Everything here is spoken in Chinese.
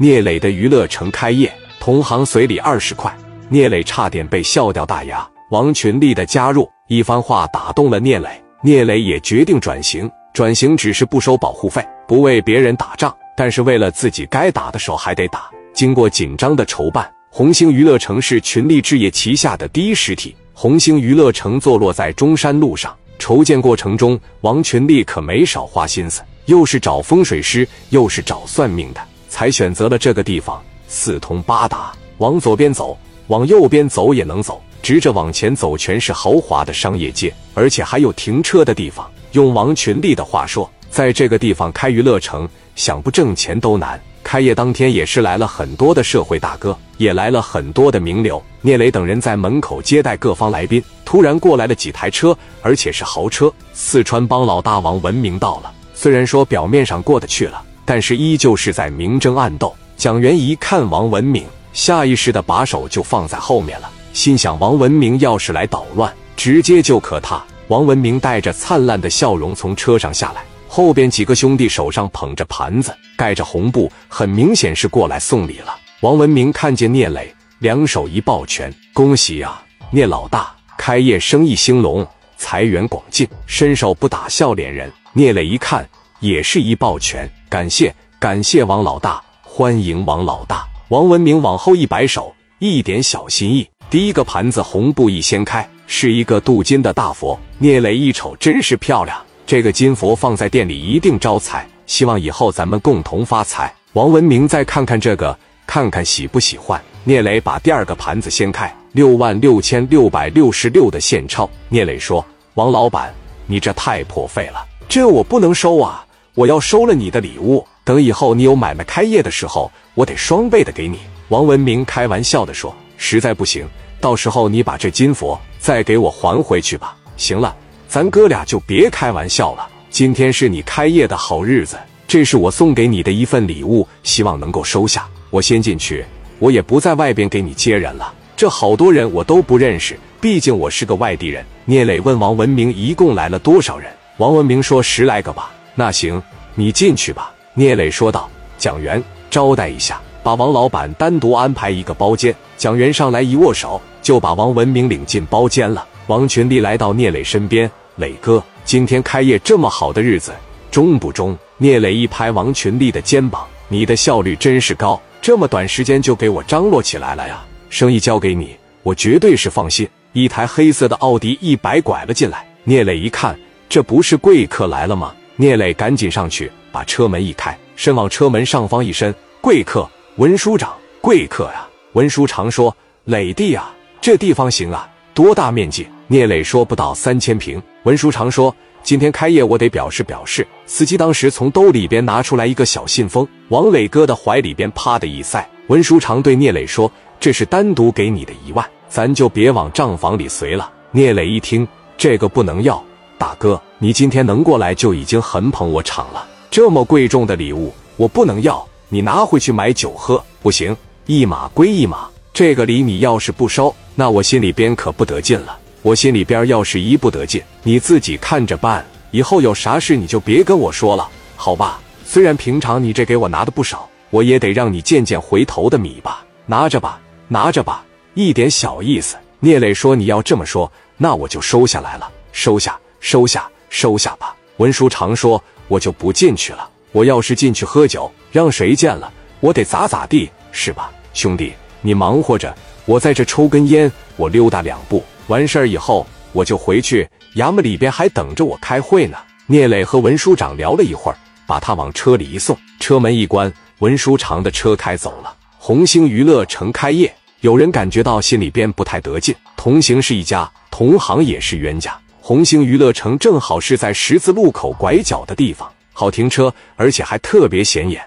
聂磊的娱乐城开业，同行随礼二十块，聂磊差点被笑掉大牙。王群力的加入，一番话打动了聂磊，聂磊也决定转型。转型只是不收保护费，不为别人打仗，但是为了自己该打的时候还得打。经过紧张的筹办，红星娱乐城是群力置业旗下的第一实体。红星娱乐城坐落在中山路上，筹建过程中，王群力可没少花心思，又是找风水师，又是找算命的。才选择了这个地方，四通八达，往左边走，往右边走也能走，直着往前走全是豪华的商业街，而且还有停车的地方。用王群力的话说，在这个地方开娱乐城，想不挣钱都难。开业当天也是来了很多的社会大哥，也来了很多的名流。聂磊等人在门口接待各方来宾，突然过来了几台车，而且是豪车。四川帮老大王文明到了，虽然说表面上过得去了。但是依旧是在明争暗斗。蒋元一看王文明，下意识的把手就放在后面了，心想王文明要是来捣乱，直接就可他。王文明带着灿烂的笑容从车上下来，后边几个兄弟手上捧着盘子，盖着红布，很明显是过来送礼了。王文明看见聂磊，两手一抱拳：“恭喜啊，聂老大，开业生意兴隆，财源广进，伸手不打笑脸人。”聂磊一看。也是一抱拳，感谢感谢王老大，欢迎王老大。王文明往后一摆手，一点小心意。第一个盘子红布一掀开，是一个镀金的大佛。聂磊一瞅，真是漂亮，这个金佛放在店里一定招财，希望以后咱们共同发财。王文明再看看这个，看看喜不喜欢。聂磊把第二个盘子掀开，六万六千六百六十六的现钞。聂磊说：“王老板，你这太破费了，这我不能收啊。”我要收了你的礼物，等以后你有买卖开业的时候，我得双倍的给你。王文明开玩笑的说：“实在不行，到时候你把这金佛再给我还回去吧。”行了，咱哥俩就别开玩笑了。今天是你开业的好日子，这是我送给你的一份礼物，希望能够收下。我先进去，我也不在外边给你接人了。这好多人我都不认识，毕竟我是个外地人。聂磊问王文明：“一共来了多少人？”王文明说：“十来个吧。”那行，你进去吧。”聂磊说道。“蒋元，招待一下，把王老板单独安排一个包间。”蒋元上来一握手，就把王文明领进包间了。王群力来到聂磊身边：“磊哥，今天开业这么好的日子，中不中？”聂磊一拍王群力的肩膀：“你的效率真是高，这么短时间就给我张罗起来了呀！生意交给你，我绝对是放心。”一台黑色的奥迪一百拐了进来，聂磊一看，这不是贵客来了吗？聂磊赶紧上去，把车门一开，身往车门上方一伸：“贵客，文书长，贵客呀！”文书长说：“磊弟啊，这地方行啊，多大面积？”聂磊说：“不到三千平。”文书长说：“今天开业，我得表示表示。”司机当时从兜里边拿出来一个小信封，往磊哥的怀里边啪的一塞。文书长对聂磊说：“这是单独给你的一万，咱就别往账房里随了。”聂磊一听，这个不能要。大哥，你今天能过来就已经很捧我场了。这么贵重的礼物，我不能要，你拿回去买酒喝。不行，一码归一码。这个礼你要是不收，那我心里边可不得劲了。我心里边要是一不得劲，你自己看着办。以后有啥事你就别跟我说了，好吧？虽然平常你这给我拿的不少，我也得让你见见回头的米吧。拿着吧，拿着吧，一点小意思。聂磊说：“你要这么说，那我就收下来了，收下。”收下，收下吧。文书常说：“我就不进去了。我要是进去喝酒，让谁见了，我得咋咋地，是吧？”兄弟，你忙活着，我在这抽根烟，我溜达两步，完事儿以后我就回去。衙门里边还等着我开会呢。聂磊和文书长聊了一会儿，把他往车里一送，车门一关，文书长的车开走了。红星娱乐城开业，有人感觉到心里边不太得劲。同行是一家，同行也是冤家。红星娱乐城正好是在十字路口拐角的地方，好停车，而且还特别显眼。